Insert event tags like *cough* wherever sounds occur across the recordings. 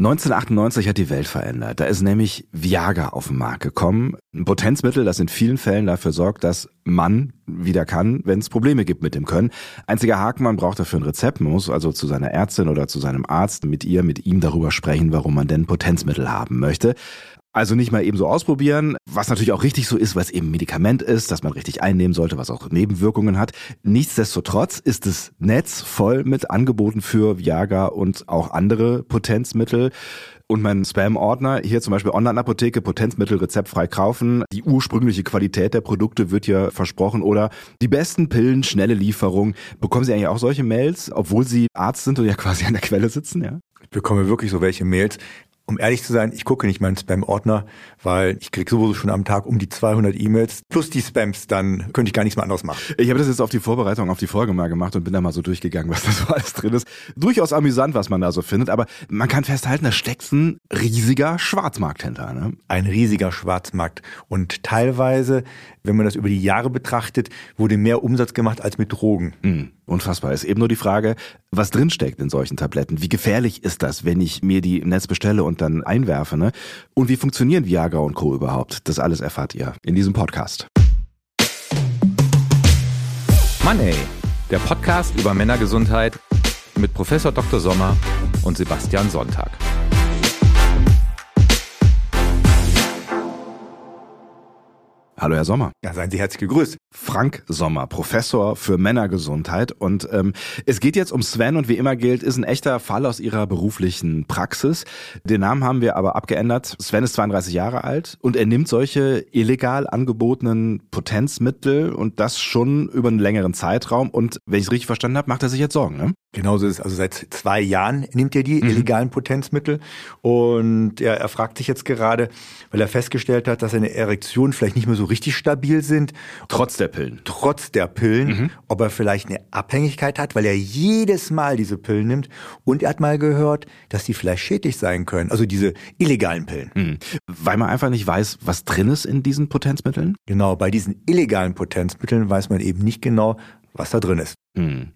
1998 hat die Welt verändert. Da ist nämlich Viagra auf den Markt gekommen. Ein Potenzmittel, das in vielen Fällen dafür sorgt, dass man wieder kann, wenn es Probleme gibt mit dem Können. Einziger Haken, man braucht dafür ein Rezept. Muss also zu seiner Ärztin oder zu seinem Arzt mit ihr, mit ihm darüber sprechen, warum man denn Potenzmittel haben möchte. Also nicht mal eben so ausprobieren, was natürlich auch richtig so ist, weil es eben Medikament ist, das man richtig einnehmen sollte, was auch Nebenwirkungen hat. Nichtsdestotrotz ist das Netz voll mit Angeboten für Viagra und auch andere Potenzmittel. Und mein Spam-Ordner, hier zum Beispiel Online-Apotheke, Potenzmittel rezeptfrei kaufen. Die ursprüngliche Qualität der Produkte wird hier versprochen. Oder die besten Pillen, schnelle Lieferung. Bekommen Sie eigentlich auch solche Mails, obwohl Sie Arzt sind und ja quasi an der Quelle sitzen, ja? Ich bekomme wirklich so welche Mails um ehrlich zu sein, ich gucke nicht meinen Spam-Ordner, weil ich kriege sowieso schon am Tag um die 200 E-Mails plus die Spams, dann könnte ich gar nichts mehr anderes machen. Ich habe das jetzt auf die Vorbereitung auf die Folge mal gemacht und bin da mal so durchgegangen, *laughs* was da so alles drin ist. Durchaus amüsant, was man da so findet, aber man kann festhalten, da steckt ein riesiger Schwarzmarkt hinter. Ne? Ein riesiger Schwarzmarkt und teilweise, wenn man das über die Jahre betrachtet, wurde mehr Umsatz gemacht als mit Drogen. Mhm. Unfassbar. Ist eben nur die Frage, was drinsteckt in solchen Tabletten. Wie gefährlich ist das, wenn ich mir die im Netz bestelle und dann einwerfe? Ne? Und wie funktionieren Viagra und Co. überhaupt? Das alles erfahrt ihr in diesem Podcast. Money, der Podcast über Männergesundheit mit Professor Dr. Sommer und Sebastian Sonntag. Hallo Herr Sommer. Ja, seien Sie herzlich gegrüßt. Frank Sommer, Professor für Männergesundheit. Und ähm, es geht jetzt um Sven und wie immer gilt, ist ein echter Fall aus Ihrer beruflichen Praxis. Den Namen haben wir aber abgeändert. Sven ist 32 Jahre alt und er nimmt solche illegal angebotenen Potenzmittel und das schon über einen längeren Zeitraum. Und wenn ich es richtig verstanden habe, macht er sich jetzt Sorgen, ne? Genauso ist es. Also seit zwei Jahren nimmt er die mhm. illegalen Potenzmittel und er, er fragt sich jetzt gerade, weil er festgestellt hat, dass seine Erektion vielleicht nicht mehr so richtig stabil sind. Trotz der Pillen. Trotz der Pillen. Mhm. Ob er vielleicht eine Abhängigkeit hat, weil er jedes Mal diese Pillen nimmt. Und er hat mal gehört, dass die vielleicht schädlich sein können. Also diese illegalen Pillen. Mhm. Weil man einfach nicht weiß, was drin ist in diesen Potenzmitteln? Genau, bei diesen illegalen Potenzmitteln weiß man eben nicht genau, was da drin ist. Hm.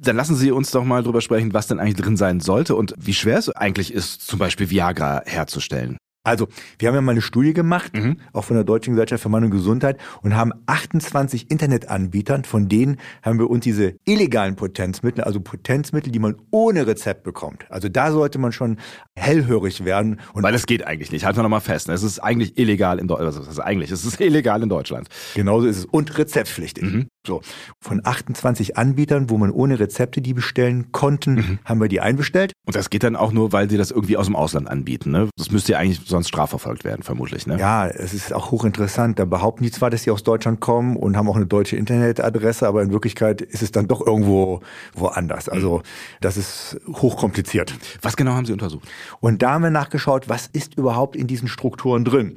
Dann lassen Sie uns doch mal drüber sprechen, was denn eigentlich drin sein sollte und wie schwer es eigentlich ist, zum Beispiel Viagra herzustellen. Also, wir haben ja mal eine Studie gemacht, mhm. auch von der Deutschen Gesellschaft für Mann und Gesundheit, und haben 28 Internetanbietern, von denen haben wir uns diese illegalen Potenzmittel, also Potenzmittel, die man ohne Rezept bekommt. Also da sollte man schon hellhörig werden. Und Weil es geht eigentlich nicht. Halten wir nochmal fest. Ne? Es ist eigentlich illegal in Deutschland. Also eigentlich, es ist *laughs* illegal in Deutschland. Genauso ist es. Und rezeptpflichtig. Mhm. So. Von 28 Anbietern, wo man ohne Rezepte die bestellen konnten, mhm. haben wir die einbestellt. Und das geht dann auch nur, weil sie das irgendwie aus dem Ausland anbieten. Ne? Das müsste ja eigentlich sonst strafverfolgt werden, vermutlich. Ne? Ja, es ist auch hochinteressant. Da behaupten die zwar, dass sie aus Deutschland kommen und haben auch eine deutsche Internetadresse, aber in Wirklichkeit ist es dann doch irgendwo woanders. Also das ist hochkompliziert. Was genau haben Sie untersucht? Und da haben wir nachgeschaut, was ist überhaupt in diesen Strukturen drin.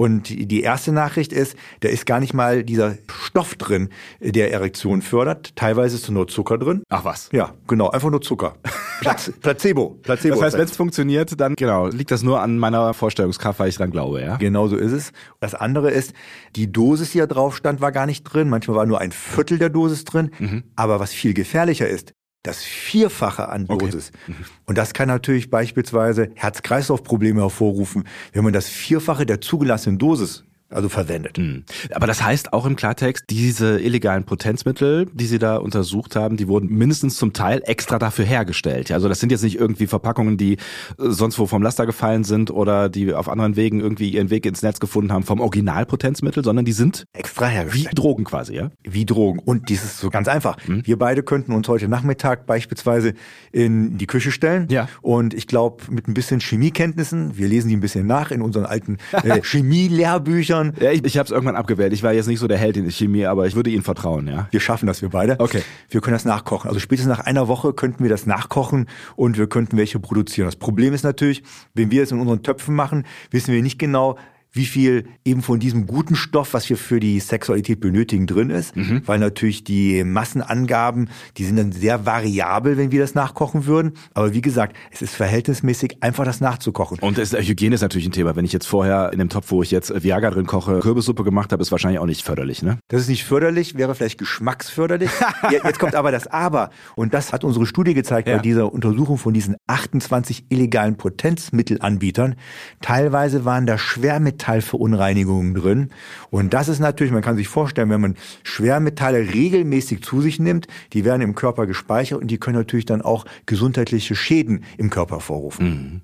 Und die erste Nachricht ist, da ist gar nicht mal dieser Stoff drin, der Erektion fördert. Teilweise ist nur Zucker drin. Ach was? Ja, genau, einfach nur Zucker. *laughs* Placebo. Placebo. Das heißt, wenn es funktioniert, dann genau, liegt das nur an meiner Vorstellungskraft, weil ich dran glaube, ja? Genau so ist es. Das andere ist, die Dosis, die da drauf stand, war gar nicht drin. Manchmal war nur ein Viertel der Dosis drin. Mhm. Aber was viel gefährlicher ist, das Vierfache an Dosis. Okay. Und das kann natürlich beispielsweise Herz-Kreislauf-Probleme hervorrufen, wenn man das Vierfache der zugelassenen Dosis also verwendet. Mhm. Aber das heißt auch im Klartext, diese illegalen Potenzmittel, die Sie da untersucht haben, die wurden mindestens zum Teil extra dafür hergestellt. Also das sind jetzt nicht irgendwie Verpackungen, die äh, sonst wo vom Laster gefallen sind oder die auf anderen Wegen irgendwie ihren Weg ins Netz gefunden haben vom Originalpotenzmittel, sondern die sind extra hergestellt. Wie Drogen quasi, ja? Wie Drogen. Und dies ist so ganz einfach. Mhm. Wir beide könnten uns heute Nachmittag beispielsweise in die Küche stellen. Ja. Und ich glaube, mit ein bisschen Chemiekenntnissen, wir lesen die ein bisschen nach in unseren alten *laughs* äh, Chemielehrbüchern, Büchern. Ja, ich, ich habe es irgendwann abgewählt. Ich war jetzt nicht so der Held in der Chemie, aber ich würde Ihnen vertrauen, ja. Wir schaffen das, wir beide. Okay. Wir können das nachkochen. Also spätestens nach einer Woche könnten wir das nachkochen und wir könnten welche produzieren. Das Problem ist natürlich, wenn wir es in unseren Töpfen machen, wissen wir nicht genau, wie viel eben von diesem guten Stoff, was wir für die Sexualität benötigen, drin ist, mhm. weil natürlich die Massenangaben, die sind dann sehr variabel, wenn wir das nachkochen würden. Aber wie gesagt, es ist verhältnismäßig einfach, das nachzukochen. Und das, Hygiene ist natürlich ein Thema. Wenn ich jetzt vorher in dem Topf, wo ich jetzt Viagra drin koche, Kürbissuppe gemacht habe, ist wahrscheinlich auch nicht förderlich, ne? Das ist nicht förderlich, wäre vielleicht geschmacksförderlich. *laughs* jetzt kommt aber das Aber. Und das hat unsere Studie gezeigt ja. bei dieser Untersuchung von diesen 28 illegalen Potenzmittelanbietern. Teilweise waren da Schwermetallverunreinigungen drin. Und das ist natürlich, man kann sich vorstellen, wenn man Schwermetalle regelmäßig zu sich nimmt, die werden im Körper gespeichert und die können natürlich dann auch gesundheitliche Schäden im Körper vorrufen. Mhm.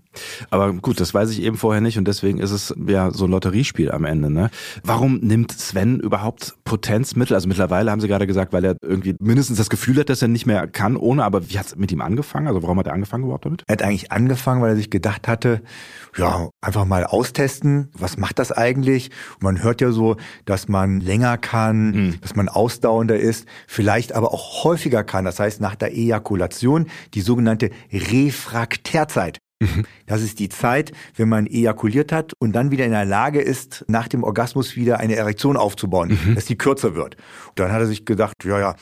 Aber gut, das weiß ich eben vorher nicht und deswegen ist es ja so ein Lotteriespiel am Ende. Ne? Warum nimmt Sven überhaupt Potenzmittel? Also mittlerweile haben Sie gerade gesagt, weil er irgendwie mindestens das Gefühl hat, dass er nicht mehr kann ohne. Aber wie hat es mit ihm angefangen? Also warum hat er angefangen überhaupt damit? Er hat eigentlich angefangen, weil er sich gedacht hatte, ja, einfach mal austesten. Was macht das eigentlich? Und man hört ja so, dass man länger kann, mhm. dass man ausdauernder ist, vielleicht aber auch häufiger kann. Das heißt, nach der Ejakulation die sogenannte Refraktärzeit. Mhm. Das ist die Zeit, wenn man ejakuliert hat und dann wieder in der Lage ist, nach dem Orgasmus wieder eine Erektion aufzubauen, mhm. dass die kürzer wird. Und dann hat er sich gedacht, ja, ja,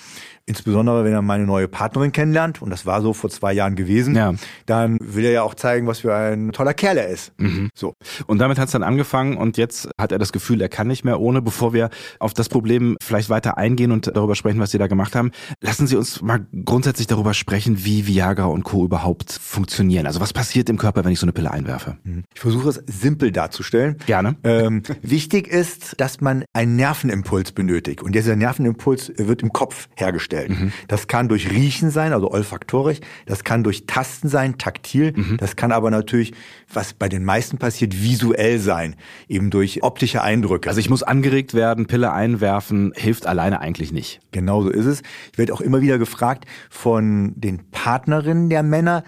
Insbesondere, wenn er meine neue Partnerin kennenlernt, und das war so vor zwei Jahren gewesen, ja. dann will er ja auch zeigen, was für ein toller Kerl er ist. Mhm. So. Und damit hat es dann angefangen und jetzt hat er das Gefühl, er kann nicht mehr ohne. Bevor wir auf das Problem vielleicht weiter eingehen und darüber sprechen, was Sie da gemacht haben, lassen Sie uns mal grundsätzlich darüber sprechen, wie Viagra und Co. überhaupt funktionieren. Also was passiert im Körper, wenn ich so eine Pille einwerfe? Mhm. Ich versuche es simpel darzustellen. Gerne. Ähm, wichtig ist, dass man einen Nervenimpuls benötigt. Und dieser Nervenimpuls wird im Kopf hergestellt hergestellt. Mhm. Das kann durch Riechen sein, also olfaktorisch, das kann durch Tasten sein, taktil, mhm. das kann aber natürlich, was bei den meisten passiert, visuell sein, eben durch optische Eindrücke. Also ich muss angeregt werden, Pille einwerfen, hilft alleine eigentlich nicht. Genau so ist es. Ich werde auch immer wieder gefragt von den Partnerinnen der Männer,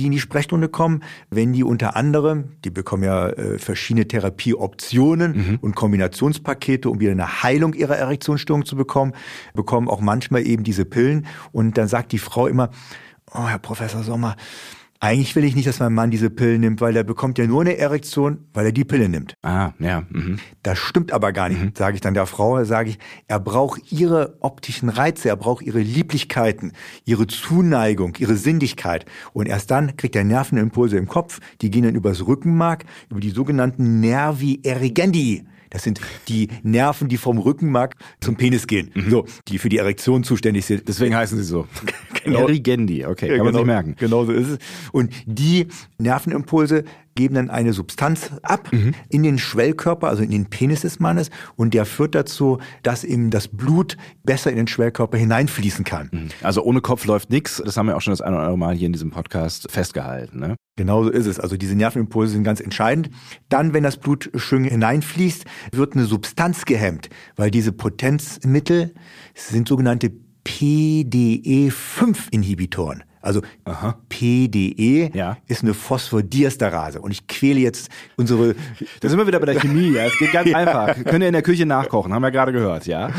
die in die Sprechstunde kommen, wenn die unter anderem, die bekommen ja äh, verschiedene Therapieoptionen mhm. und Kombinationspakete, um wieder eine Heilung ihrer Erektionsstörung zu bekommen, bekommen auch manchmal eben diese Pillen und dann sagt die Frau immer, oh Herr Professor Sommer, eigentlich will ich nicht, dass mein Mann diese Pillen nimmt, weil er bekommt ja nur eine Erektion, weil er die Pille nimmt. Ah, ja. Mhm. Das stimmt aber gar nicht, mhm. sage ich dann der Frau, sage ich, er braucht ihre optischen Reize, er braucht ihre Lieblichkeiten, ihre Zuneigung, ihre Sinnlichkeit. Und erst dann kriegt er Nervenimpulse im Kopf, die gehen dann übers Rückenmark, über die sogenannten Nervi erigendi. Das sind die Nerven, die vom Rückenmark zum Penis gehen. Mhm. So, die für die Erektion zuständig sind. Deswegen heißen sie so. *laughs* genau. Erigendi, okay, kann ja, man sich merken. Genau so ist es. Und die Nervenimpulse geben dann eine Substanz ab mhm. in den Schwellkörper, also in den Penis des Mannes, und der führt dazu, dass eben das Blut besser in den Schwellkörper hineinfließen kann. Mhm. Also ohne Kopf läuft nichts. Das haben wir auch schon das eine oder andere Mal hier in diesem Podcast festgehalten. Ne? Genau so ist es. Also diese Nervenimpulse sind ganz entscheidend. Dann, wenn das Blut schön hineinfließt, wird eine Substanz gehemmt, weil diese Potenzmittel sind sogenannte PDE5-Inhibitoren. Also Aha. PDE ja. ist eine Phosphodiesterase. Und ich quäle jetzt unsere. Da sind wir wieder bei der Chemie, ja. Es geht ganz *laughs* ja. einfach. Könnt ihr in der Küche nachkochen, haben wir gerade gehört, ja.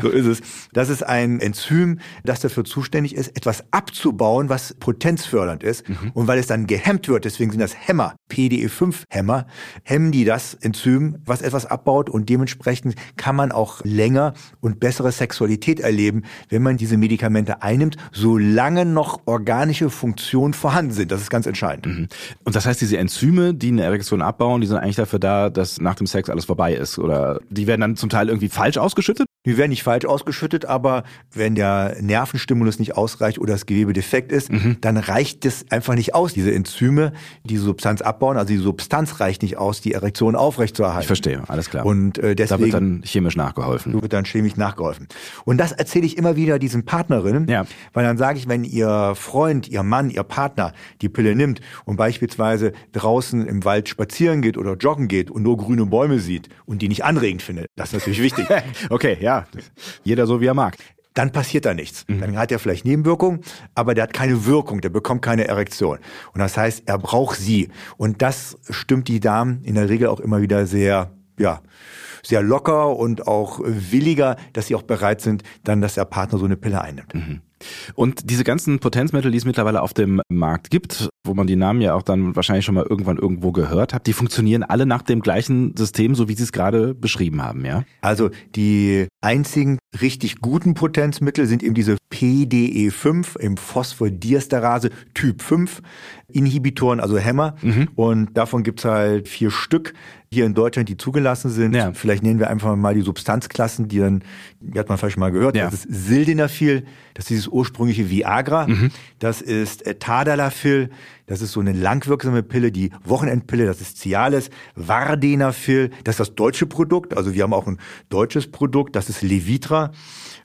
So ist es. Das ist ein Enzym, das dafür zuständig ist, etwas abzubauen, was potenzfördernd ist. Mhm. Und weil es dann gehemmt wird, deswegen sind das Hämmer, PDE5-Hämmer, hemmen die das Enzym, was etwas abbaut. Und dementsprechend kann man auch länger und bessere Sexualität erleben, wenn man diese Medikamente einnimmt, solange noch organische Funktionen vorhanden sind. Das ist ganz entscheidend. Mhm. Und das heißt, diese Enzyme, die eine Erektion abbauen, die sind eigentlich dafür da, dass nach dem Sex alles vorbei ist? Oder die werden dann zum Teil irgendwie falsch ausgeschüttet? Die werden nicht falsch ausgeschüttet, aber wenn der Nervenstimulus nicht ausreicht oder das Gewebe defekt ist, mhm. dann reicht es einfach nicht aus, diese Enzyme, diese Substanz abbauen. Also die Substanz reicht nicht aus, die Erektion aufrechtzuerhalten. Ich verstehe, alles klar. Und äh, deswegen da wird dann chemisch nachgeholfen. Wird dann chemisch nachgeholfen. Und das erzähle ich immer wieder diesen Partnerinnen, ja. weil dann sage ich, wenn ihr Freund, ihr Mann, ihr Partner die Pille nimmt und beispielsweise draußen im Wald spazieren geht oder joggen geht und nur grüne Bäume sieht und die nicht anregend findet, das ist natürlich wichtig. *laughs* okay, ja jeder so wie er mag. Dann passiert da nichts. Mhm. Dann hat er vielleicht Nebenwirkungen, aber der hat keine Wirkung, der bekommt keine Erektion. Und das heißt, er braucht sie. Und das stimmt die Damen in der Regel auch immer wieder sehr, ja, sehr locker und auch williger, dass sie auch bereit sind, dann, dass der Partner so eine Pille einnimmt. Mhm. Und diese ganzen Potenzmittel, die es mittlerweile auf dem Markt gibt, wo man die Namen ja auch dann wahrscheinlich schon mal irgendwann irgendwo gehört hat, die funktionieren alle nach dem gleichen System, so wie Sie es gerade beschrieben haben, ja? Also die einzigen richtig guten Potenzmittel sind eben diese PDE5 im Phosphodiesterase Typ 5 Inhibitoren, also Hämmer. Mhm. Und davon gibt's halt vier Stück hier in Deutschland, die zugelassen sind. Ja. Vielleicht nennen wir einfach mal die Substanzklassen, die dann, die hat man vielleicht schon mal gehört. Ja. Das ist Sildenafil, das ist dieses ursprüngliche Viagra. Mhm. Das ist äh, Tadalafil, das ist so eine langwirksame Pille, die Wochenendpille, das ist Cialis. Vardenafil, das ist das deutsche Produkt. Also wir haben auch ein deutsches Produkt, das ist Levitra.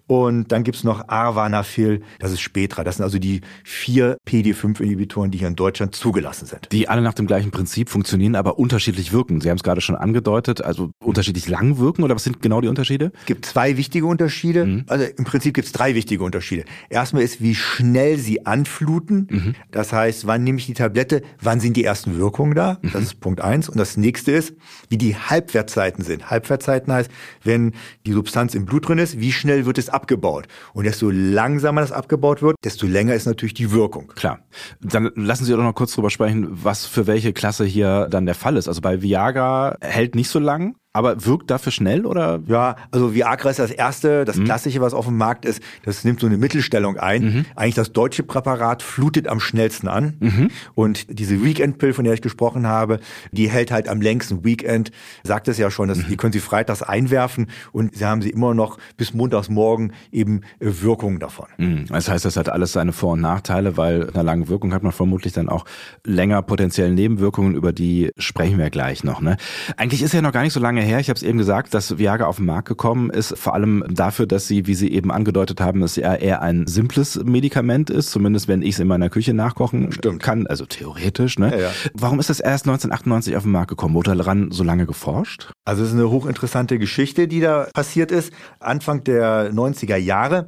Und dann gibt's noch Arvanafil, das ist Spetra. Das sind also die vier PD5-Inhibitoren, die hier in Deutschland zugelassen sind. Die alle nach dem gleichen Prinzip funktionieren, aber unterschiedlich wirken. Sie haben es gerade schon angedeutet, also unterschiedlich lang wirken oder was sind genau die Unterschiede? Es gibt zwei wichtige Unterschiede. Mhm. Also im Prinzip gibt's drei wichtige Unterschiede. Erstmal ist, wie schnell sie anfluten. Mhm. Das heißt, wann nehme ich die Tablette, wann sind die ersten Wirkungen da? Mhm. Das ist Punkt eins. Und das nächste ist, wie die Halbwertzeiten sind. Halbwertzeiten heißt, wenn die Substanz im Blut drin ist, wie schnell wird es abgebaut. Und desto langsamer das abgebaut wird, desto länger ist natürlich die Wirkung. Klar. Dann lassen Sie doch noch kurz drüber sprechen, was für welche Klasse hier dann der Fall ist. Also bei Viagra hält nicht so lang. Aber wirkt dafür schnell oder? Ja, also Viagra ist das erste, das mhm. klassische, was auf dem Markt ist. Das nimmt so eine Mittelstellung ein. Mhm. Eigentlich das deutsche Präparat flutet am schnellsten an. Mhm. Und diese Weekend Pill, von der ich gesprochen habe, die hält halt am längsten. Weekend sagt es ja schon, dass, mhm. die können Sie freitags einwerfen und Sie haben sie immer noch bis montags morgen eben äh, Wirkungen davon. Mhm. Das heißt, das hat alles seine Vor- und Nachteile, weil einer langen Wirkung hat man vermutlich dann auch länger potenzielle Nebenwirkungen, über die sprechen wir gleich noch. Ne? Eigentlich ist ja noch gar nicht so lange her. Ich habe es eben gesagt, dass Viagra auf den Markt gekommen ist, vor allem dafür, dass sie, wie Sie eben angedeutet haben, es ja eher ein simples Medikament ist, zumindest wenn ich es in meiner Küche nachkochen Stimmt. kann, also theoretisch. Ne? Ja, ja. Warum ist das erst 1998 auf den Markt gekommen? Wurde daran so lange geforscht? Also es ist eine hochinteressante Geschichte, die da passiert ist. Anfang der 90er Jahre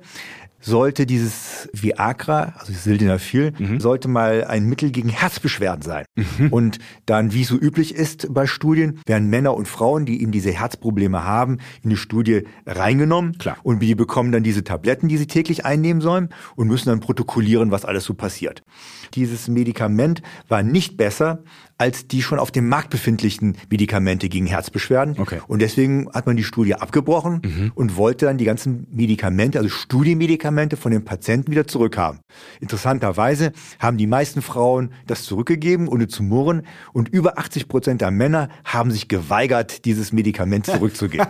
sollte dieses Viagra, also Sildenafil, mhm. sollte mal ein Mittel gegen Herzbeschwerden sein. Mhm. Und dann, wie so üblich ist bei Studien, werden Männer und Frauen, die eben diese Herzprobleme haben, in die Studie reingenommen. Klar. Und die bekommen dann diese Tabletten, die sie täglich einnehmen sollen und müssen dann protokollieren, was alles so passiert. Dieses Medikament war nicht besser als die schon auf dem Markt befindlichen Medikamente gegen Herzbeschwerden. Okay. Und deswegen hat man die Studie abgebrochen mhm. und wollte dann die ganzen Medikamente, also Studienmedikamente von den Patienten wieder zurückhaben. Interessanterweise haben die meisten Frauen das zurückgegeben, ohne zu murren. Und über 80 Prozent der Männer haben sich geweigert, dieses Medikament *laughs* zurückzugeben.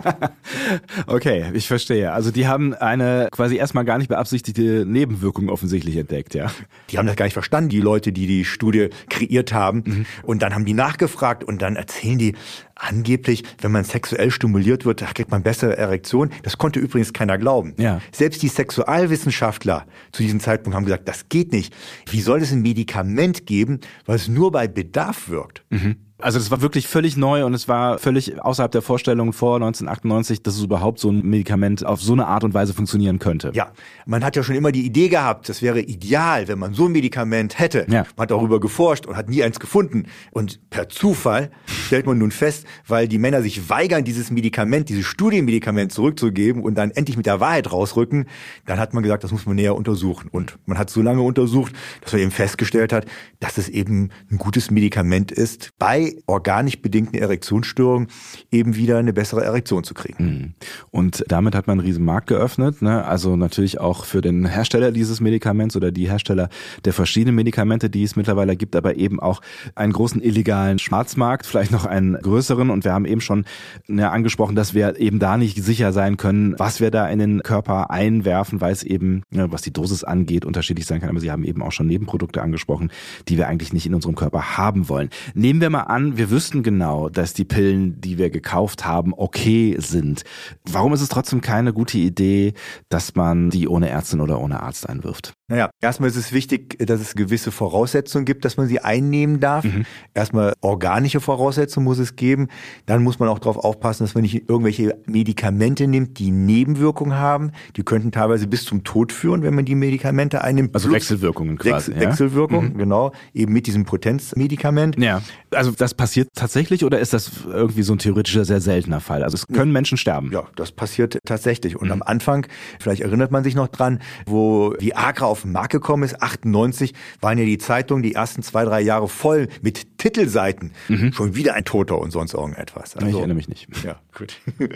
okay, ich verstehe. Also die haben eine quasi erstmal gar nicht beabsichtigte Nebenwirkung offensichtlich entdeckt, ja. Die haben das gar nicht verstanden, die Leute, die die Studie kreiert haben. Mhm. Und und dann haben die nachgefragt und dann erzählen die angeblich, wenn man sexuell stimuliert wird, da kriegt man bessere Erektion. Das konnte übrigens keiner glauben. Ja. Selbst die Sexualwissenschaftler zu diesem Zeitpunkt haben gesagt, das geht nicht. Wie soll es ein Medikament geben, was nur bei Bedarf wirkt? Mhm. Also das war wirklich völlig neu und es war völlig außerhalb der Vorstellung vor 1998, dass es überhaupt so ein Medikament auf so eine Art und Weise funktionieren könnte. Ja, man hat ja schon immer die Idee gehabt, das wäre ideal, wenn man so ein Medikament hätte. Ja. Man hat darüber geforscht und hat nie eins gefunden. Und per Zufall stellt man nun fest, weil die Männer sich weigern, dieses Medikament, dieses Studienmedikament zurückzugeben und dann endlich mit der Wahrheit rausrücken, dann hat man gesagt, das muss man näher untersuchen. Und man hat so lange untersucht, dass man eben festgestellt hat, dass es eben ein gutes Medikament ist bei organisch bedingten Erektionsstörungen eben wieder eine bessere Erektion zu kriegen. Mhm. Und damit hat man einen riesen Markt geöffnet, ne? also natürlich auch für den Hersteller dieses Medikaments oder die Hersteller der verschiedenen Medikamente, die es mittlerweile gibt, aber eben auch einen großen illegalen Schwarzmarkt, vielleicht noch einen größeren. Und wir haben eben schon ja, angesprochen, dass wir eben da nicht sicher sein können, was wir da in den Körper einwerfen, weil es eben, ja, was die Dosis angeht, unterschiedlich sein kann. Aber Sie haben eben auch schon Nebenprodukte angesprochen, die wir eigentlich nicht in unserem Körper haben wollen. Nehmen wir mal an, an, wir wüssten genau, dass die Pillen, die wir gekauft haben, okay sind. Warum ist es trotzdem keine gute Idee, dass man die ohne Ärztin oder ohne Arzt einwirft? Naja, erstmal ist es wichtig, dass es gewisse Voraussetzungen gibt, dass man sie einnehmen darf. Mhm. Erstmal organische Voraussetzungen muss es geben. Dann muss man auch darauf aufpassen, dass man nicht irgendwelche Medikamente nimmt, die Nebenwirkungen haben. Die könnten teilweise bis zum Tod führen, wenn man die Medikamente einnimmt. Also Wechselwirkungen quasi. Wechsel, Wechselwirkungen, mhm. genau. Eben mit diesem Potenzmedikament. Ja. Also das passiert tatsächlich oder ist das irgendwie so ein theoretischer, sehr seltener Fall? Also es können Menschen sterben. Ja, das passiert tatsächlich. Und mhm. am Anfang, vielleicht erinnert man sich noch dran, wo Viagra auf den Markt gekommen ist, 98, waren ja die Zeitungen die ersten zwei, drei Jahre voll mit Titelseiten. Mhm. Schon wieder ein Toter und sonst irgendetwas. Also, ich erinnere mich nicht. Ja, gut. *laughs*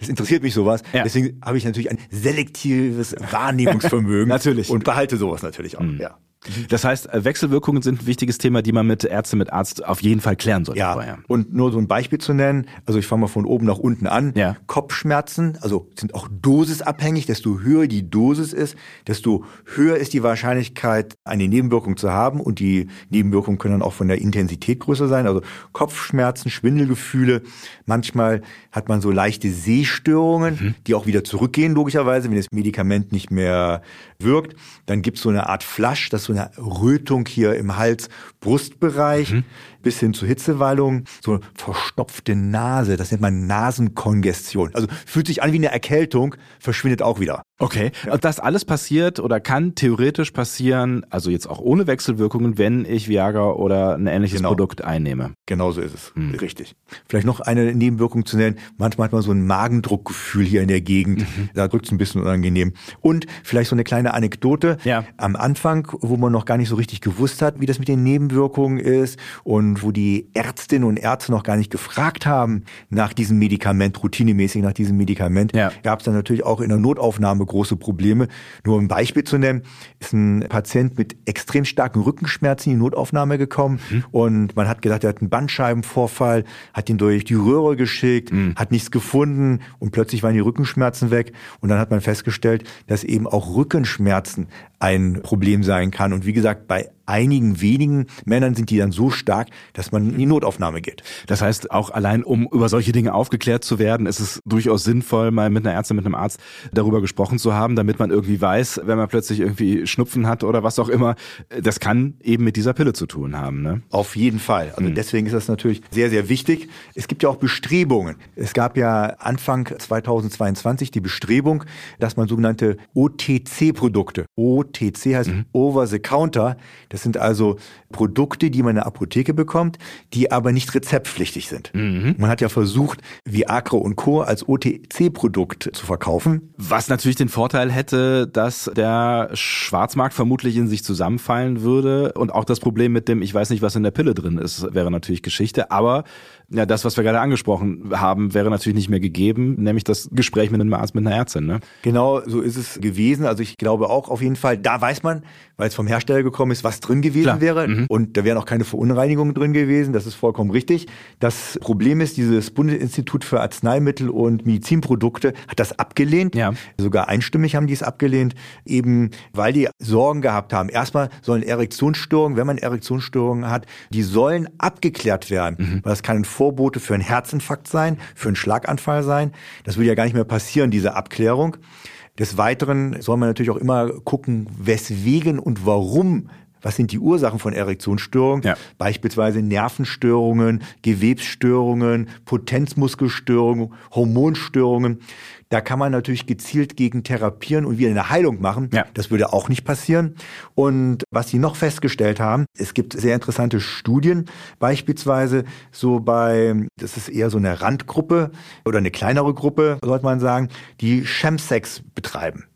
Das interessiert mich sowas. Ja. Deswegen habe ich natürlich ein selektives Wahrnehmungsvermögen. *laughs* natürlich. Und behalte sowas natürlich auch. Mhm. Ja. Das heißt, äh, Wechselwirkungen sind ein wichtiges Thema, die man mit Ärzte, mit Arzt auf jeden Fall klären sollte. Ja. Vorher. Und nur so ein Beispiel zu nennen, also ich fange mal von oben nach unten an. Ja. Kopfschmerzen, also sind auch dosisabhängig. Desto höher die Dosis ist, desto höher ist die Wahrscheinlichkeit, eine Nebenwirkung zu haben. Und die Nebenwirkungen können dann auch von der Intensität größer sein. Also Kopfschmerzen, Schwindelgefühle. Manchmal hat man so leichte Sehstörungen, mhm. die auch wieder zurückgehen, logischerweise, wenn das Medikament nicht mehr wirkt. Dann gibt es so eine Art Flasch, das ist so eine Rötung hier im Hals-Brustbereich. Mhm bis hin zu Hitzewallungen, so verstopfte Nase, das nennt man Nasenkongestion. Also fühlt sich an wie eine Erkältung, verschwindet auch wieder. Okay, ja. das alles passiert oder kann theoretisch passieren, also jetzt auch ohne Wechselwirkungen, wenn ich Viagra oder ein ähnliches genau. Produkt einnehme. Genau so ist es, hm. richtig. Vielleicht noch eine Nebenwirkung zu nennen, manchmal hat man so ein Magendruckgefühl hier in der Gegend, mhm. da drückt es ein bisschen unangenehm. Und vielleicht so eine kleine Anekdote, ja. am Anfang, wo man noch gar nicht so richtig gewusst hat, wie das mit den Nebenwirkungen ist und und wo die Ärztinnen und Ärzte noch gar nicht gefragt haben nach diesem Medikament, routinemäßig nach diesem Medikament, ja. gab es dann natürlich auch in der Notaufnahme große Probleme. Nur um ein Beispiel zu nennen, ist ein Patient mit extrem starken Rückenschmerzen in die Notaufnahme gekommen mhm. und man hat gedacht, er hat einen Bandscheibenvorfall, hat ihn durch die Röhre geschickt, mhm. hat nichts gefunden und plötzlich waren die Rückenschmerzen weg und dann hat man festgestellt, dass eben auch Rückenschmerzen ein Problem sein kann. Und wie gesagt, bei einigen wenigen Männern sind die dann so stark, dass man in die Notaufnahme geht. Das heißt, auch allein um über solche Dinge aufgeklärt zu werden, ist es durchaus sinnvoll, mal mit einer Ärztin, mit einem Arzt darüber gesprochen zu haben, damit man irgendwie weiß, wenn man plötzlich irgendwie Schnupfen hat oder was auch immer, das kann eben mit dieser Pille zu tun haben. Ne? Auf jeden Fall. Also mhm. deswegen ist das natürlich sehr, sehr wichtig. Es gibt ja auch Bestrebungen. Es gab ja Anfang 2022 die Bestrebung, dass man sogenannte OTC-Produkte, OTC heißt mhm. Over the Counter, das sind also Produkte, die man in der Apotheke bekommt, die aber nicht rezeptpflichtig sind. Mhm. Man hat ja versucht, Viagra und Co. als OTC-Produkt zu verkaufen. Was natürlich den Vorteil hätte, dass der Schwarzmarkt vermutlich in sich zusammenfallen würde und auch das Problem mit dem, ich weiß nicht, was in der Pille drin ist, wäre natürlich Geschichte. Aber ja, das, was wir gerade angesprochen haben, wäre natürlich nicht mehr gegeben, nämlich das Gespräch mit einem Arzt, mit einer Ärztin. Ne? Genau, so ist es gewesen. Also ich glaube auch auf jeden Fall, da weiß man, weil es vom Hersteller gekommen ist, was drin gewesen Klar. wäre. Mhm. Und da wären auch keine Verunreinigungen drin gewesen. Das ist vollkommen richtig. Das Problem ist, dieses Bundesinstitut für Arzneimittel und Medizinprodukte hat das abgelehnt. Ja. Sogar einstimmig haben die es abgelehnt, eben weil die Sorgen gehabt haben. Erstmal sollen Erektionsstörungen, wenn man Erektionsstörungen hat, die sollen abgeklärt werden. Mhm. Weil das kann ein Vorbote für einen Herzinfarkt sein, für einen Schlaganfall sein. Das will ja gar nicht mehr passieren, diese Abklärung. Des Weiteren soll man natürlich auch immer gucken, weswegen und warum was sind die Ursachen von Erektionsstörungen? Ja. Beispielsweise Nervenstörungen, Gewebsstörungen, Potenzmuskelstörungen, Hormonstörungen. Da kann man natürlich gezielt gegen therapieren und wieder eine Heilung machen. Ja. Das würde auch nicht passieren. Und was sie noch festgestellt haben, es gibt sehr interessante Studien, beispielsweise so bei, das ist eher so eine Randgruppe oder eine kleinere Gruppe, sollte man sagen, die Chemsex betreiben.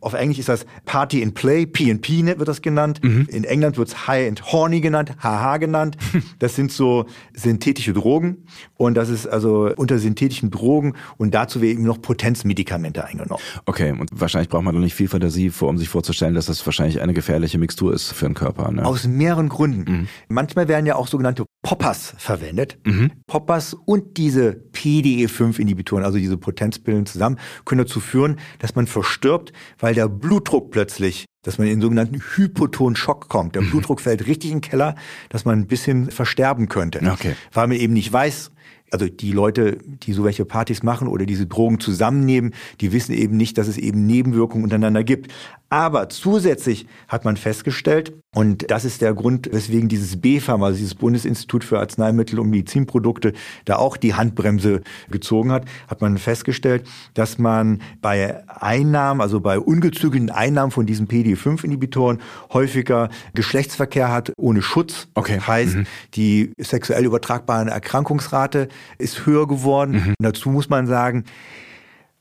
Auf Englisch ist das Party in Play, P&P wird das genannt. Mhm. In England wird es High and Horny genannt, HH genannt. *laughs* Das sind so synthetische Drogen und das ist also unter synthetischen Drogen und dazu werden eben noch Potenzmedikamente eingenommen. Okay, und wahrscheinlich braucht man doch nicht viel Fantasie, um sich vorzustellen, dass das wahrscheinlich eine gefährliche Mixtur ist für den Körper. Ne? Aus mehreren Gründen. Mhm. Manchmal werden ja auch sogenannte Poppers verwendet. Mhm. Poppers und diese PDE5-Inhibitoren, also diese Potenzpillen zusammen, können dazu führen, dass man verstirbt, weil der Blutdruck plötzlich, dass man in den sogenannten hypotonen Schock kommt. Der mhm. Blutdruck fällt richtig in den Keller, dass man ein bisschen versterben könnte. Okay. Weil man eben nicht weiß, also die Leute, die so welche Partys machen oder diese Drogen zusammennehmen, die wissen eben nicht, dass es eben Nebenwirkungen untereinander gibt. Aber zusätzlich hat man festgestellt, und das ist der Grund, weswegen dieses BfArM, also dieses Bundesinstitut für Arzneimittel und Medizinprodukte, da auch die Handbremse gezogen hat, hat man festgestellt, dass man bei Einnahmen, also bei ungezügelten Einnahmen von diesen PD5-Inhibitoren häufiger Geschlechtsverkehr hat ohne Schutz. Okay. Das heißt, mhm. die sexuell übertragbare Erkrankungsrate ist höher geworden. Mhm. dazu muss man sagen,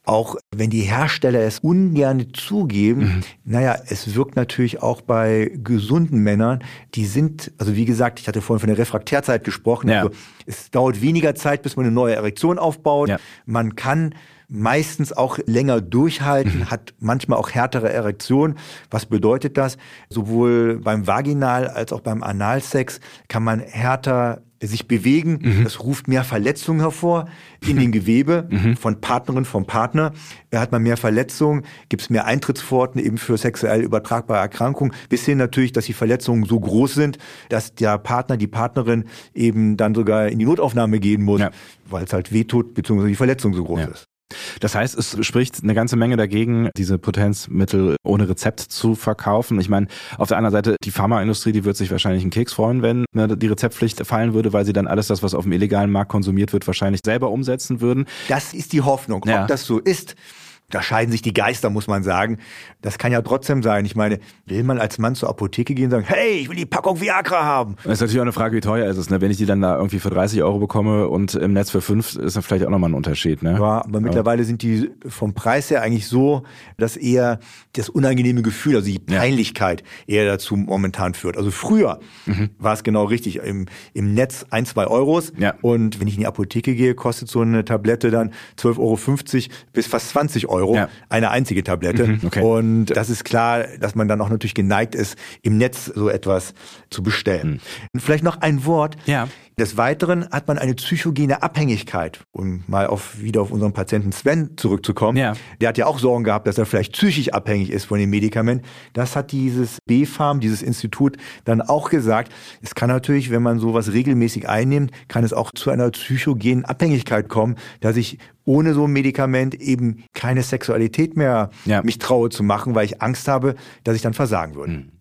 auch wenn die Hersteller es ungern zugeben, mhm. naja, es wirkt natürlich auch bei gesunden Männern, die sind, also wie gesagt, ich hatte vorhin von der Refraktärzeit gesprochen, ja. also es dauert weniger Zeit, bis man eine neue Erektion aufbaut. Ja. Man kann meistens auch länger durchhalten, mhm. hat manchmal auch härtere Erektion. Was bedeutet das? Sowohl beim Vaginal als auch beim Analsex kann man härter sich bewegen. Mhm. Das ruft mehr Verletzungen hervor in den *laughs* Gewebe mhm. von Partnerin, vom Partner. Hat man mehr Verletzungen, gibt es mehr Eintrittspforten eben für sexuell übertragbare Erkrankungen, bis hin natürlich, dass die Verletzungen so groß sind, dass der Partner, die Partnerin eben dann sogar in die Notaufnahme gehen muss, ja. weil es halt wehtut, beziehungsweise die Verletzung so groß ja. ist. Das heißt, es spricht eine ganze Menge dagegen, diese Potenzmittel ohne Rezept zu verkaufen. Ich meine, auf der anderen Seite, die Pharmaindustrie, die wird sich wahrscheinlich einen Keks freuen, wenn ne, die Rezeptpflicht fallen würde, weil sie dann alles das, was auf dem illegalen Markt konsumiert wird, wahrscheinlich selber umsetzen würden. Das ist die Hoffnung. Ja. Ob das so ist, da scheiden sich die Geister, muss man sagen. Das kann ja trotzdem sein. Ich meine, will man als Mann zur Apotheke gehen und sagen, hey, ich will die Packung Viagra haben? Das ist natürlich auch eine Frage, wie teuer ist es. Ne? Wenn ich die dann da irgendwie für 30 Euro bekomme und im Netz für 5, ist das vielleicht auch nochmal ein Unterschied. Ne? Ja, aber ja. mittlerweile sind die vom Preis her eigentlich so, dass eher das unangenehme Gefühl, also die Peinlichkeit ja. eher dazu momentan führt. Also früher mhm. war es genau richtig. Im, Im Netz ein, zwei Euros. Ja. Und wenn ich in die Apotheke gehe, kostet so eine Tablette dann 12,50 Euro bis fast 20 Euro. Euro, ja. eine einzige Tablette. Mhm, okay. Und das ist klar, dass man dann auch natürlich geneigt ist, im Netz so etwas zu bestellen. Mhm. Vielleicht noch ein Wort. Ja. Des Weiteren hat man eine psychogene Abhängigkeit, um mal auf, wieder auf unseren Patienten Sven zurückzukommen. Ja. Der hat ja auch Sorgen gehabt, dass er vielleicht psychisch abhängig ist von dem Medikament. Das hat dieses BfArM, dieses Institut, dann auch gesagt. Es kann natürlich, wenn man sowas regelmäßig einnimmt, kann es auch zu einer psychogenen Abhängigkeit kommen, dass ich ohne so ein Medikament eben keine Sexualität mehr ja. mich traue zu machen, weil ich Angst habe, dass ich dann versagen würde. Mhm.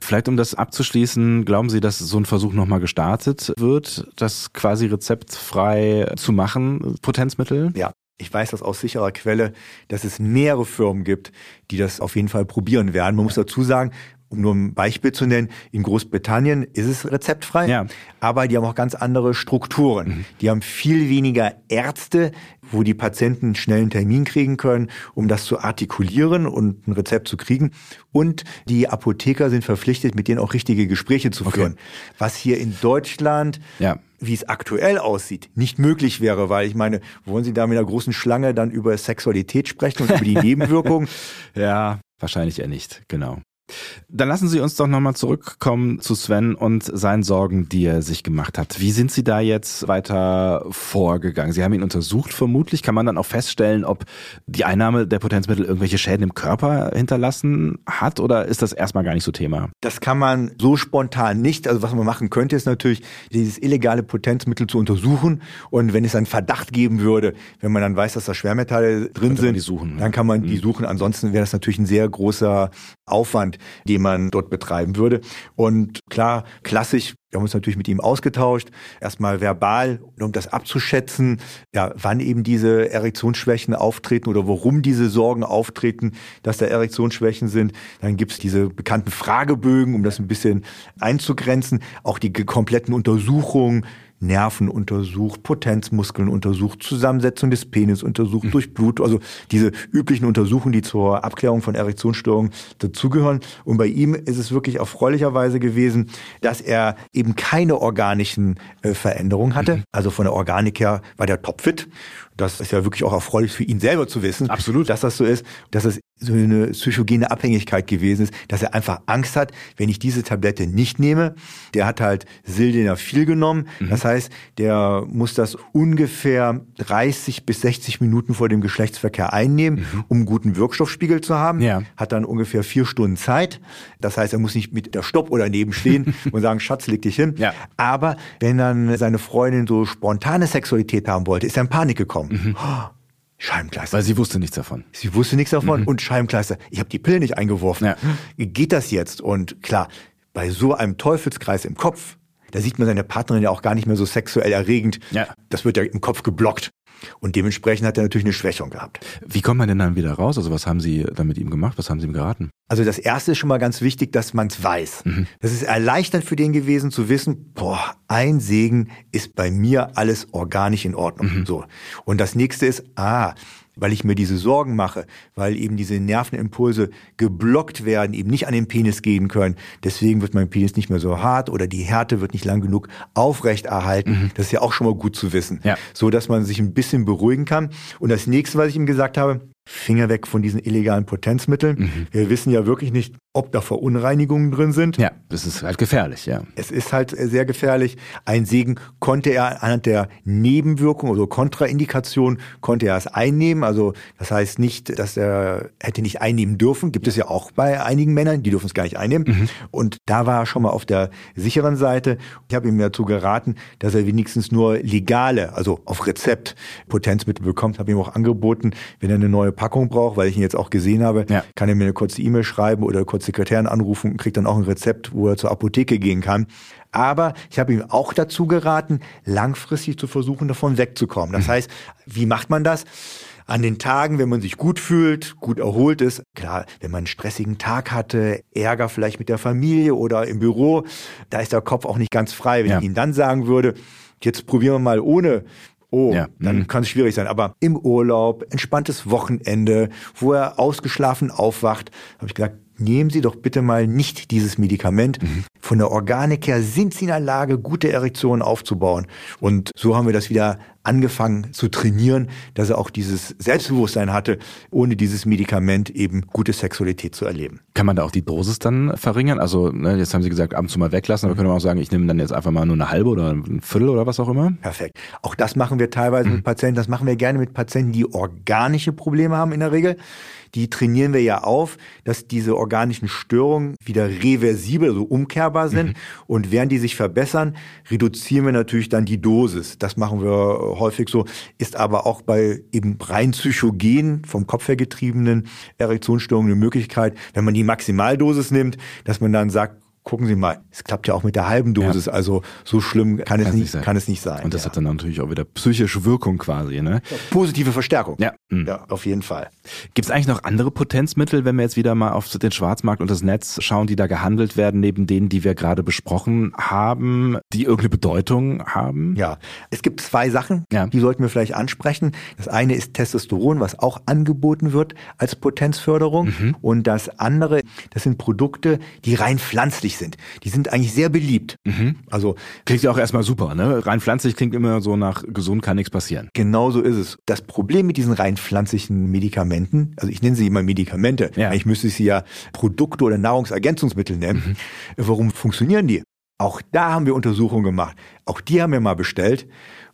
Vielleicht um das abzuschließen, glauben Sie, dass so ein Versuch nochmal gestartet wird, das quasi rezeptfrei zu machen, Potenzmittel? Ja. Ich weiß das aus sicherer Quelle, dass es mehrere Firmen gibt, die das auf jeden Fall probieren werden. Man muss dazu sagen, um nur ein Beispiel zu nennen, in Großbritannien ist es rezeptfrei, ja. aber die haben auch ganz andere Strukturen. Mhm. Die haben viel weniger Ärzte, wo die Patienten einen schnellen Termin kriegen können, um das zu artikulieren und ein Rezept zu kriegen. Und die Apotheker sind verpflichtet, mit denen auch richtige Gespräche zu führen. Okay. Was hier in Deutschland ja wie es aktuell aussieht, nicht möglich wäre, weil ich meine, wollen Sie da mit einer großen Schlange dann über Sexualität sprechen und über die *laughs* Nebenwirkungen? ja, wahrscheinlich eher nicht, genau. Dann lassen Sie uns doch nochmal zurückkommen zu Sven und seinen Sorgen, die er sich gemacht hat. Wie sind Sie da jetzt weiter vorgegangen? Sie haben ihn untersucht, vermutlich. Kann man dann auch feststellen, ob die Einnahme der Potenzmittel irgendwelche Schäden im Körper hinterlassen hat oder ist das erstmal gar nicht so Thema? Das kann man so spontan nicht. Also was man machen könnte, ist natürlich, dieses illegale Potenzmittel zu untersuchen. Und wenn es einen Verdacht geben würde, wenn man dann weiß, dass da Schwermetalle drin sind, suchen, dann kann man die mhm. suchen. Ansonsten wäre das natürlich ein sehr großer Aufwand, den man dort betreiben würde. Und klar, klassisch, wir haben uns natürlich mit ihm ausgetauscht, erstmal verbal, um das abzuschätzen, ja, wann eben diese Erektionsschwächen auftreten oder warum diese Sorgen auftreten, dass da Erektionsschwächen sind. Dann gibt's diese bekannten Fragebögen, um das ein bisschen einzugrenzen, auch die kompletten Untersuchungen, Nerven untersucht, Potenzmuskeln untersucht, Zusammensetzung des Penis untersucht, mhm. durch Blut, also diese üblichen Untersuchungen, die zur Abklärung von Erektionsstörungen dazugehören. Und bei ihm ist es wirklich erfreulicherweise gewesen, dass er eben keine organischen äh, Veränderungen hatte. Mhm. Also von der Organik her war der topfit. Das ist ja wirklich auch erfreulich für ihn selber zu wissen, Absolut. dass das so ist, dass es so eine psychogene Abhängigkeit gewesen ist, dass er einfach Angst hat, wenn ich diese Tablette nicht nehme. Der hat halt Sildenafil genommen. Mhm. Das heißt, der muss das ungefähr 30 bis 60 Minuten vor dem Geschlechtsverkehr einnehmen, mhm. um einen guten Wirkstoffspiegel zu haben. Ja. Hat dann ungefähr vier Stunden Zeit. Das heißt, er muss nicht mit der Stopp oder neben stehen *laughs* und sagen, Schatz, leg dich hin. Ja. Aber wenn dann seine Freundin so spontane Sexualität haben wollte, ist er in Panik gekommen. Mhm. Scheibenkleister. Weil sie wusste nichts davon. Sie wusste nichts davon mhm. und Scheibenkleister. Ich habe die Pille nicht eingeworfen. Ja. Geht das jetzt? Und klar, bei so einem Teufelskreis im Kopf, da sieht man seine Partnerin ja auch gar nicht mehr so sexuell erregend. Ja. Das wird ja im Kopf geblockt. Und dementsprechend hat er natürlich eine Schwächung gehabt. Wie kommt man denn dann wieder raus? Also was haben Sie dann mit ihm gemacht? Was haben Sie ihm geraten? Also das erste ist schon mal ganz wichtig, dass man es weiß. Mhm. Das ist erleichternd für den gewesen zu wissen, boah, ein Segen ist bei mir alles organisch in Ordnung. Mhm. So. Und das nächste ist, ah, weil ich mir diese Sorgen mache, weil eben diese Nervenimpulse geblockt werden, eben nicht an den Penis gehen können. Deswegen wird mein Penis nicht mehr so hart oder die Härte wird nicht lang genug aufrecht erhalten. Mhm. Das ist ja auch schon mal gut zu wissen. Ja. So dass man sich ein bisschen beruhigen kann. Und das nächste, was ich ihm gesagt habe, Finger weg von diesen illegalen Potenzmitteln. Mhm. Wir wissen ja wirklich nicht, ob da Verunreinigungen drin sind. Ja, das ist halt gefährlich, ja. Es ist halt sehr gefährlich. Ein Segen konnte er anhand der Nebenwirkungen oder Kontraindikationen konnte er es einnehmen. Also das heißt nicht, dass er hätte nicht einnehmen dürfen. Gibt es ja auch bei einigen Männern, die dürfen es gar nicht einnehmen. Mhm. Und da war er schon mal auf der sicheren Seite. Ich habe ihm dazu geraten, dass er wenigstens nur legale, also auf Rezept Potenzmittel bekommt. Habe ihm auch angeboten, wenn er eine neue neue Packung braucht, weil ich ihn jetzt auch gesehen habe, ja. kann er mir eine kurze E-Mail schreiben oder kurz Sekretärin anrufen und kriegt dann auch ein Rezept, wo er zur Apotheke gehen kann. Aber ich habe ihm auch dazu geraten, langfristig zu versuchen, davon wegzukommen. Das mhm. heißt, wie macht man das? an den Tagen, wenn man sich gut fühlt, gut erholt ist, klar, wenn man einen stressigen Tag hatte, Ärger vielleicht mit der Familie oder im Büro, da ist der Kopf auch nicht ganz frei. Wenn ja. ich Ihnen dann sagen würde, jetzt probieren wir mal ohne Oh, ja. dann mhm. kann es schwierig sein. Aber im Urlaub, entspanntes Wochenende, wo er ausgeschlafen aufwacht, habe ich gesagt, nehmen Sie doch bitte mal nicht dieses Medikament. Mhm. Von der Organik her sind Sie in der Lage, gute Erektionen aufzubauen. Und so haben wir das wieder angefangen zu trainieren, dass er auch dieses Selbstbewusstsein hatte, ohne dieses Medikament eben gute Sexualität zu erleben. Kann man da auch die Dosis dann verringern? Also ne, jetzt haben Sie gesagt, ab und zu mal weglassen, aber können wir auch sagen, ich nehme dann jetzt einfach mal nur eine halbe oder ein Viertel oder was auch immer? Perfekt. Auch das machen wir teilweise mhm. mit Patienten. Das machen wir gerne mit Patienten, die organische Probleme haben in der Regel die trainieren wir ja auf, dass diese organischen Störungen wieder reversibel, also umkehrbar sind. Mhm. Und während die sich verbessern, reduzieren wir natürlich dann die Dosis. Das machen wir häufig so, ist aber auch bei eben rein psychogen, vom Kopf her getriebenen Erektionsstörungen eine Möglichkeit, wenn man die Maximaldosis nimmt, dass man dann sagt, gucken Sie mal, es klappt ja auch mit der halben Dosis, ja. also so schlimm kann, kann es nicht, sein. kann es nicht sein. Und das ja. hat dann natürlich auch wieder psychische Wirkung quasi, ne? Positive Verstärkung. Ja. Mhm. Ja, auf jeden Fall. Gibt es eigentlich noch andere Potenzmittel, wenn wir jetzt wieder mal auf den Schwarzmarkt und das Netz schauen, die da gehandelt werden, neben denen, die wir gerade besprochen haben, die irgendeine Bedeutung haben? Ja, es gibt zwei Sachen, ja. die sollten wir vielleicht ansprechen. Das eine ist Testosteron, was auch angeboten wird als Potenzförderung. Mhm. Und das andere, das sind Produkte, die rein pflanzlich pflanzlich sind. Die sind eigentlich sehr beliebt. Mhm. Also klingt ja auch erstmal super, ne? Rein pflanzlich klingt immer so nach gesund kann nichts passieren. Genau so ist es. Das Problem mit diesen rein pflanzlichen Medikamenten, also ich nenne sie immer Medikamente, ja. eigentlich müsste ich sie ja Produkte oder Nahrungsergänzungsmittel nennen. Mhm. Warum funktionieren die? Auch da haben wir Untersuchungen gemacht. Auch die haben wir mal bestellt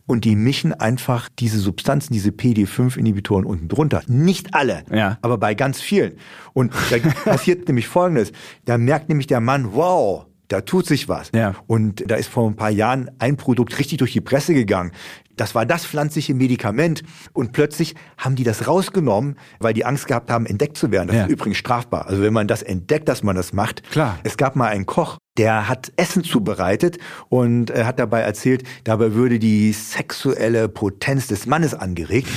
und die mischen einfach diese Substanzen, diese PD5-Inhibitoren unten drunter. Nicht alle, ja. aber bei ganz vielen. Und da passiert *laughs* nämlich Folgendes. Da merkt nämlich der Mann, wow, da tut sich was. Ja. Und da ist vor ein paar Jahren ein Produkt richtig durch die Presse gegangen. Das war das pflanzliche Medikament. Und plötzlich haben die das rausgenommen, weil die Angst gehabt haben, entdeckt zu werden. Das ja. ist übrigens strafbar. Also wenn man das entdeckt, dass man das macht. Klar. Es gab mal einen Koch, der hat Essen zubereitet und er hat dabei erzählt, dabei würde die sexuelle Potenz des Mannes angeregt.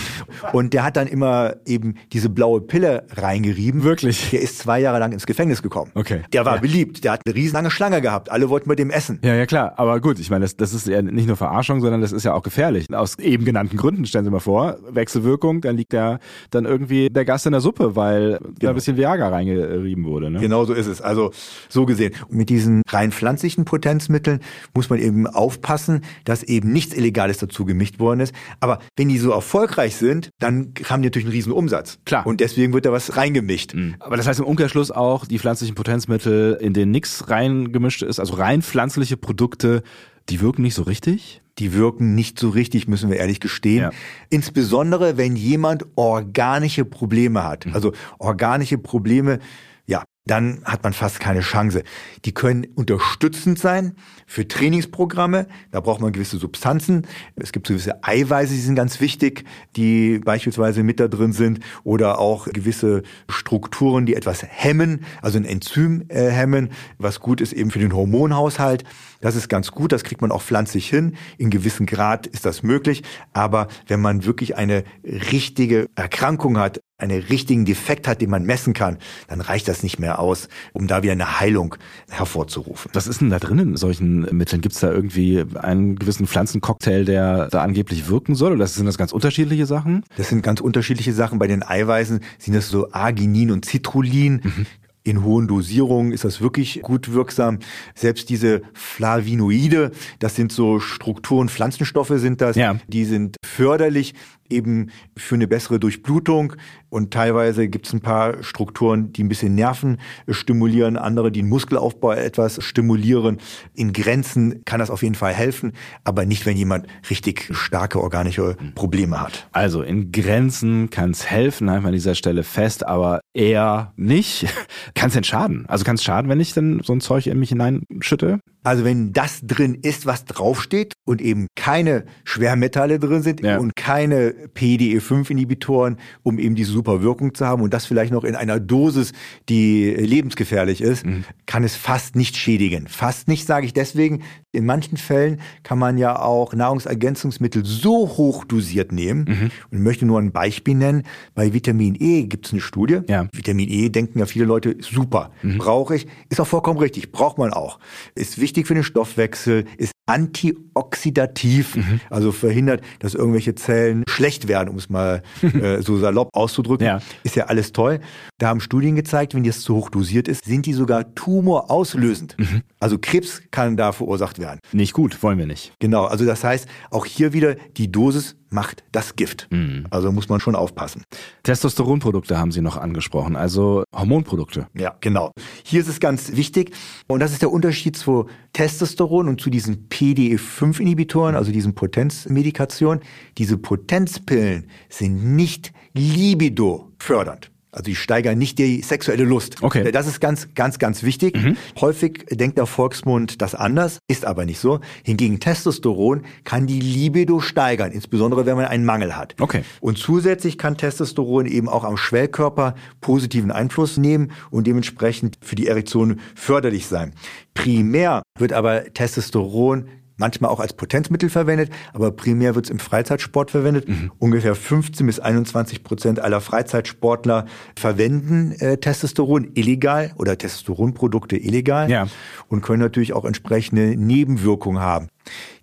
Und der hat dann immer eben diese blaue Pille reingerieben. Wirklich? Der ist zwei Jahre lang ins Gefängnis gekommen. Okay. Der war ja. beliebt, der hat eine riesenlange Schlange gehabt. Alle wollten mit dem essen. Ja, ja, klar. Aber gut, ich meine, das, das ist ja nicht nur Verarschung, sondern das ist ja auch gefährlich. Aus eben genannten Gründen, stellen Sie mal vor, Wechselwirkung, dann liegt ja dann irgendwie der Gast in der Suppe, weil genau. da ein bisschen Viagra reingerieben wurde. Ne? Genau so ist es. Also so gesehen. mit diesen rein pflanzlichen Potenzmitteln muss man eben aufpassen, dass eben nichts Illegales dazu gemischt worden ist. Aber wenn die so erfolgreich sind, dann haben die natürlich einen riesen Umsatz. Klar. Und deswegen wird da was reingemischt. Mhm. Aber das heißt im Umkehrschluss auch, die pflanzlichen Potenzmittel, in denen nichts reingemischt ist, also rein pflanzliche Produkte, die wirken nicht so richtig? Die wirken nicht so richtig, müssen wir ehrlich gestehen. Ja. Insbesondere, wenn jemand organische Probleme hat. Mhm. Also organische Probleme, ja, dann hat man fast keine Chance. Die können unterstützend sein für Trainingsprogramme. Da braucht man gewisse Substanzen. Es gibt gewisse Eiweiße, die sind ganz wichtig, die beispielsweise mit da drin sind oder auch gewisse Strukturen, die etwas hemmen, also ein Enzym äh, hemmen, was gut ist eben für den Hormonhaushalt. Das ist ganz gut, das kriegt man auch pflanzlich hin. In gewissem Grad ist das möglich. Aber wenn man wirklich eine richtige Erkrankung hat, einen richtigen Defekt hat, den man messen kann, dann reicht das nicht mehr aus, um da wieder eine Heilung hervorzurufen. Was ist denn da drin in solchen Mitteln? Gibt es da irgendwie einen gewissen Pflanzencocktail, der da angeblich wirken soll? Oder sind das ganz unterschiedliche Sachen? Das sind ganz unterschiedliche Sachen. Bei den Eiweißen sind das so Arginin und Citrullin. Mhm. In hohen Dosierungen ist das wirklich gut wirksam. Selbst diese Flavinoide, das sind so Strukturen, Pflanzenstoffe sind das, ja. die sind förderlich eben für eine bessere Durchblutung. Und teilweise gibt es ein paar Strukturen, die ein bisschen Nerven stimulieren, andere, die den Muskelaufbau etwas stimulieren. In Grenzen kann das auf jeden Fall helfen, aber nicht, wenn jemand richtig starke organische Probleme hat. Also in Grenzen kann es helfen, wir an dieser Stelle fest, aber eher nicht. *laughs* kann es denn schaden? Also kann es schaden, wenn ich dann so ein Zeug in mich hineinschütte? Also wenn das drin ist, was draufsteht und eben keine Schwermetalle drin sind ja. und keine PDE5-Inhibitoren, um eben diese super Wirkung zu haben und das vielleicht noch in einer Dosis, die lebensgefährlich ist, mhm. kann es fast nicht schädigen. Fast nicht, sage ich deswegen. In manchen Fällen kann man ja auch Nahrungsergänzungsmittel so hoch dosiert nehmen. Mhm. Und ich möchte nur ein Beispiel nennen. Bei Vitamin E gibt es eine Studie. Ja. Vitamin E denken ja viele Leute, super, mhm. brauche ich. Ist auch vollkommen richtig, braucht man auch. Ist wichtig für den Stoffwechsel, ist antioxidativ, mhm. also verhindert, dass irgendwelche Zellen schlecht werden, um es mal *laughs* äh, so salopp auszudrücken. Ja. Ist ja alles toll. Da haben Studien gezeigt, wenn das zu hoch dosiert ist, sind die sogar tumorauslösend. Mhm. Also Krebs kann da verursacht werden. Nicht gut, wollen wir nicht. Genau, also das heißt, auch hier wieder die Dosis macht das Gift. Mhm. Also muss man schon aufpassen. Testosteronprodukte haben Sie noch angesprochen, also Hormonprodukte. Ja, genau. Hier ist es ganz wichtig und das ist der Unterschied zu Testosteron und zu diesen PDE5-Inhibitoren, also diesen Potenzmedikationen. Diese Potenzpillen sind nicht libido fördernd. Also die steigern nicht die sexuelle Lust. Okay. Das ist ganz, ganz, ganz wichtig. Mhm. Häufig denkt der Volksmund das anders, ist aber nicht so. Hingegen Testosteron kann die Libido steigern, insbesondere wenn man einen Mangel hat. Okay. Und zusätzlich kann Testosteron eben auch am Schwellkörper positiven Einfluss nehmen und dementsprechend für die Erektion förderlich sein. Primär wird aber Testosteron manchmal auch als Potenzmittel verwendet, aber primär wird es im Freizeitsport verwendet. Mhm. Ungefähr 15 bis 21 Prozent aller Freizeitsportler verwenden äh, Testosteron illegal oder Testosteronprodukte illegal ja. und können natürlich auch entsprechende Nebenwirkungen haben.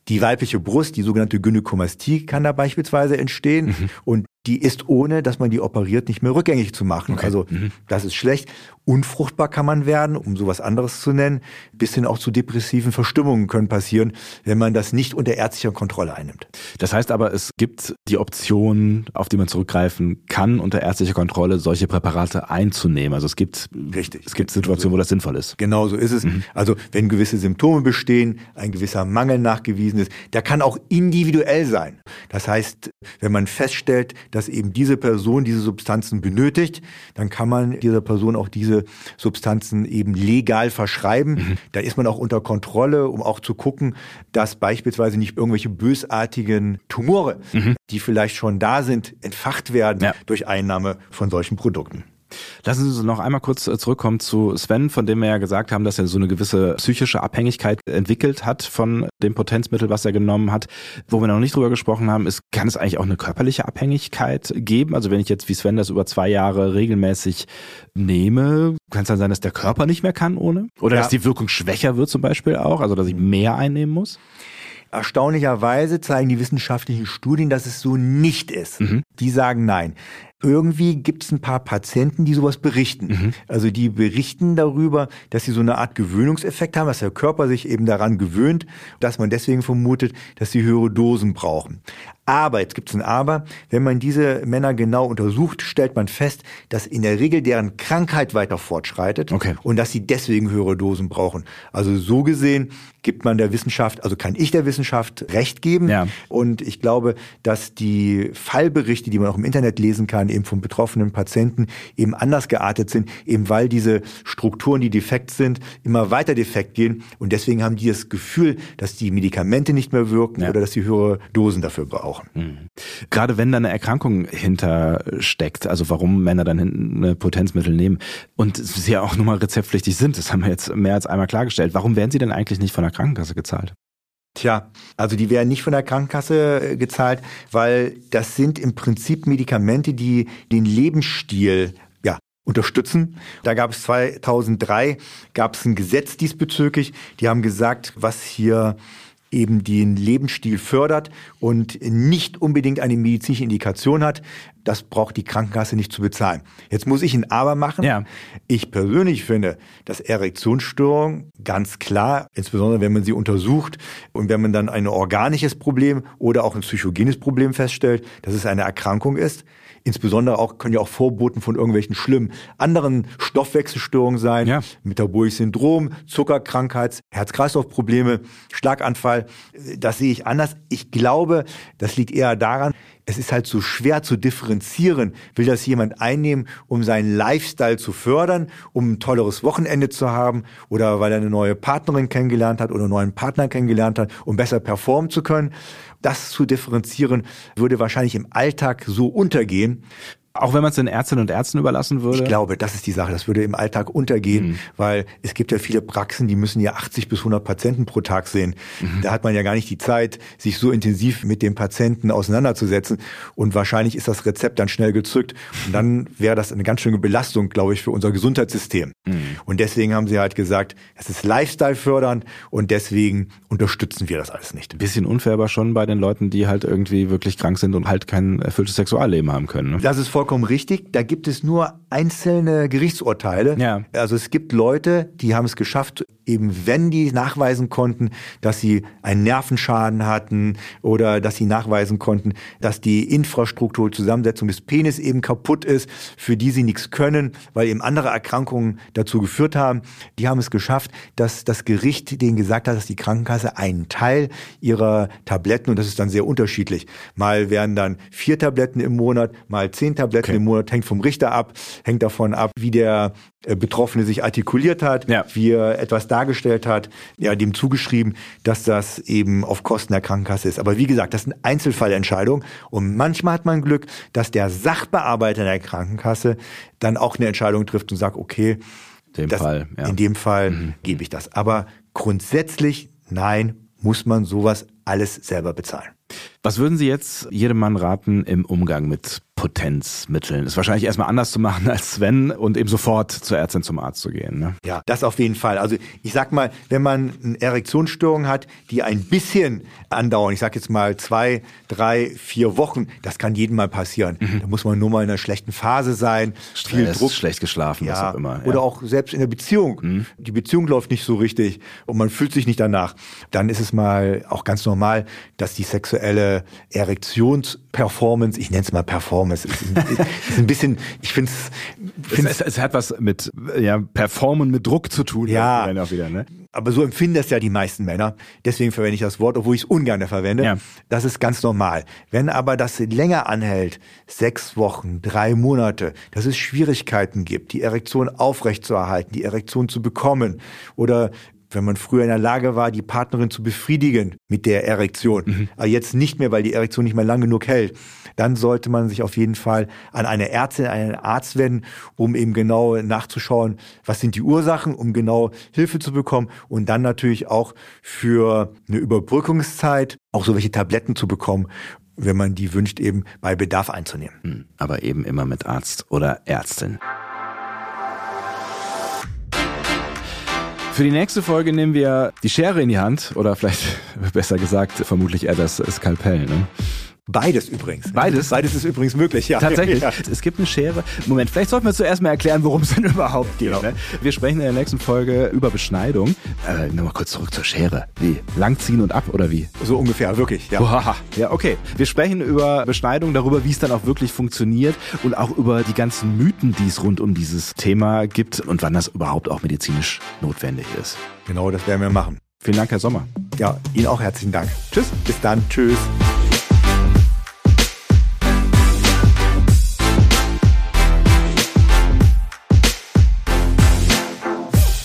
Die weibliche Brust, die sogenannte Gynäkomastie, kann da beispielsweise entstehen. Mhm. Und die ist ohne, dass man die operiert, nicht mehr rückgängig zu machen. Okay. Also mhm. das ist schlecht. Unfruchtbar kann man werden, um sowas anderes zu nennen. Bis hin auch zu depressiven Verstimmungen können passieren, wenn man das nicht unter ärztlicher Kontrolle einnimmt. Das heißt aber, es gibt die Option, auf die man zurückgreifen kann, unter ärztlicher Kontrolle solche Präparate einzunehmen. Also es gibt, Richtig. Es gibt Situationen, wo das sinnvoll ist. Genau so ist es. Mhm. Also wenn gewisse Symptome bestehen, ein gewisser Mangel nachgewiesen ist, der kann auch individuell sein. Das heißt, wenn man feststellt, dass eben diese Person diese Substanzen benötigt, dann kann man dieser Person auch diese Substanzen eben legal verschreiben. Mhm. Da ist man auch unter Kontrolle, um auch zu gucken, dass beispielsweise nicht irgendwelche bösartigen Tumore, mhm. die vielleicht schon da sind, entfacht werden ja. durch Einnahme von solchen Produkten. Lassen Sie uns noch einmal kurz äh, zurückkommen zu Sven, von dem wir ja gesagt haben, dass er so eine gewisse psychische Abhängigkeit entwickelt hat von dem Potenzmittel, was er genommen hat. Wo wir noch nicht drüber gesprochen haben, ist, kann es eigentlich auch eine körperliche Abhängigkeit geben? Also wenn ich jetzt wie Sven das über zwei Jahre regelmäßig nehme, kann es dann sein, dass der Körper nicht mehr kann ohne? Oder ja. dass die Wirkung schwächer wird zum Beispiel auch, also dass ich mehr einnehmen muss? Erstaunlicherweise zeigen die wissenschaftlichen Studien, dass es so nicht ist. Mhm. Die sagen nein irgendwie gibt es ein paar Patienten, die sowas berichten. Mhm. Also die berichten darüber, dass sie so eine Art Gewöhnungseffekt haben, dass der Körper sich eben daran gewöhnt, dass man deswegen vermutet, dass sie höhere Dosen brauchen. Aber, jetzt gibt es ein Aber, wenn man diese Männer genau untersucht, stellt man fest, dass in der Regel deren Krankheit weiter fortschreitet okay. und dass sie deswegen höhere Dosen brauchen. Also so gesehen gibt man der Wissenschaft, also kann ich der Wissenschaft Recht geben. Ja. Und ich glaube, dass die Fallberichte, die man auch im Internet lesen kann, eben von betroffenen Patienten, eben anders geartet sind, eben weil diese Strukturen, die defekt sind, immer weiter defekt gehen. Und deswegen haben die das Gefühl, dass die Medikamente nicht mehr wirken ja. oder dass sie höhere Dosen dafür brauchen. Mhm. Gerade wenn da eine Erkrankung hintersteckt, also warum Männer dann eine Potenzmittel nehmen und sie ja auch nun mal rezeptpflichtig sind, das haben wir jetzt mehr als einmal klargestellt. Warum werden sie denn eigentlich nicht von der Krankenkasse gezahlt? Tja, also die werden nicht von der Krankenkasse äh, gezahlt, weil das sind im Prinzip Medikamente, die den Lebensstil ja, unterstützen. Da gab es 2003 gab es ein Gesetz diesbezüglich. Die haben gesagt, was hier eben den Lebensstil fördert und nicht unbedingt eine medizinische Indikation hat, das braucht die Krankenkasse nicht zu bezahlen. Jetzt muss ich ein Aber machen. Ja. Ich persönlich finde, dass Erektionsstörung ganz klar, insbesondere wenn man sie untersucht und wenn man dann ein organisches Problem oder auch ein psychogenes Problem feststellt, dass es eine Erkrankung ist, Insbesondere auch können ja auch Vorboten von irgendwelchen schlimmen anderen Stoffwechselstörungen sein, ja. metabolisches Syndrom, Zuckerkrankheit, Herz-Kreislauf-Probleme, Schlaganfall. Das sehe ich anders. Ich glaube, das liegt eher daran, es ist halt so schwer zu differenzieren. Will das jemand einnehmen, um seinen Lifestyle zu fördern, um ein tolleres Wochenende zu haben oder weil er eine neue Partnerin kennengelernt hat oder einen neuen Partner kennengelernt hat, um besser performen zu können? Das zu differenzieren würde wahrscheinlich im Alltag so untergehen. Auch wenn man es den Ärztinnen und Ärzten überlassen würde? Ich glaube, das ist die Sache. Das würde im Alltag untergehen, mhm. weil es gibt ja viele Praxen, die müssen ja 80 bis 100 Patienten pro Tag sehen. Mhm. Da hat man ja gar nicht die Zeit, sich so intensiv mit dem Patienten auseinanderzusetzen. Und wahrscheinlich ist das Rezept dann schnell gezückt. Und dann wäre das eine ganz schöne Belastung, glaube ich, für unser Gesundheitssystem. Mhm. Und deswegen haben sie halt gesagt, es ist Lifestyle fördernd und deswegen unterstützen wir das alles nicht. Ein bisschen unfair aber schon bei den Leuten, die halt irgendwie wirklich krank sind und halt kein erfülltes Sexualleben haben können. Ne? Das ist vollkommen richtig. Da gibt es nur einzelne Gerichtsurteile. Ja. Also es gibt Leute, die haben es geschafft, eben wenn die nachweisen konnten, dass sie einen Nervenschaden hatten oder dass sie nachweisen konnten, dass die Infrastruktur, Zusammensetzung des Penis eben kaputt ist, für die sie nichts können, weil eben andere Erkrankungen dazu geführt haben. Die haben es geschafft, dass das Gericht denen gesagt hat, dass die Krankenkasse einen Teil ihrer Tabletten, und das ist dann sehr unterschiedlich, mal werden dann vier Tabletten im Monat, mal zehn Tabletten okay. im Monat, hängt vom Richter ab, hängt davon ab, wie der äh, Betroffene sich artikuliert hat, ja. wie er etwas dargestellt hat, ja, dem zugeschrieben, dass das eben auf Kosten der Krankenkasse ist. Aber wie gesagt, das sind Einzelfallentscheidungen und manchmal hat man Glück, dass der Sachbearbeiter der Krankenkasse dann auch eine Entscheidung trifft und sagt, okay, dem das, Fall, ja. in dem Fall mhm. gebe ich das. Aber grundsätzlich, nein, muss man sowas alles selber bezahlen. Was würden Sie jetzt jedem Mann raten im Umgang mit Potenzmitteln. Ist wahrscheinlich erstmal anders zu machen als Sven und eben sofort zur Ärztin zum Arzt zu gehen. Ne? Ja, das auf jeden Fall. Also ich sag mal, wenn man eine Erektionsstörung hat, die ein bisschen andauern, ich sag jetzt mal zwei, drei, vier Wochen, das kann jedem mal passieren. Mhm. Da muss man nur mal in einer schlechten Phase sein, Stress, viel Druck, schlecht geschlafen, ja, was auch immer. Ja. Oder auch selbst in der Beziehung. Mhm. Die Beziehung läuft nicht so richtig und man fühlt sich nicht danach. Dann ist es mal auch ganz normal, dass die sexuelle Erektionsperformance, ich nenne es mal Performance, es ist, ist ein bisschen, ich finde es, es, es hat was mit ja, Performen mit Druck zu tun. Ja, auch wieder, ne? aber so empfinden das ja die meisten Männer. Deswegen verwende ich das Wort, obwohl ich es ungern verwende. Ja. Das ist ganz normal. Wenn aber das länger anhält, sechs Wochen, drei Monate, dass es Schwierigkeiten gibt, die Erektion aufrechtzuerhalten, die Erektion zu bekommen oder wenn man früher in der Lage war, die Partnerin zu befriedigen mit der Erektion, mhm. aber jetzt nicht mehr, weil die Erektion nicht mehr lang genug hält, dann sollte man sich auf jeden Fall an eine Ärztin, einen Arzt wenden, um eben genau nachzuschauen, was sind die Ursachen, um genau Hilfe zu bekommen und dann natürlich auch für eine Überbrückungszeit auch so welche Tabletten zu bekommen, wenn man die wünscht, eben bei Bedarf einzunehmen. Hm, aber eben immer mit Arzt oder Ärztin. Für die nächste Folge nehmen wir die Schere in die Hand oder vielleicht *laughs* besser gesagt vermutlich eher das Skalpell. Ne? Beides übrigens. Beides? Beides ist übrigens möglich, ja. Tatsächlich. *laughs* Ja. Es gibt eine Schere. Moment, vielleicht sollten wir zuerst mal erklären, worum es denn *laughs* überhaupt geht. Genau. Ne? Wir sprechen in der nächsten Folge über Beschneidung. Äh, Nochmal kurz zurück zur Schere. Wie? Langziehen und ab oder wie? So ungefähr, wirklich, ja. Boah, ja, okay. Wir sprechen über Beschneidung, darüber, wie es dann auch wirklich funktioniert und auch über die ganzen Mythen, die es rund um dieses Thema gibt und wann das überhaupt auch medizinisch notwendig ist. Genau, das werden wir machen. Vielen Dank, Herr Sommer. Ja, Ihnen auch herzlichen Dank. Tschüss. Bis dann. Tschüss.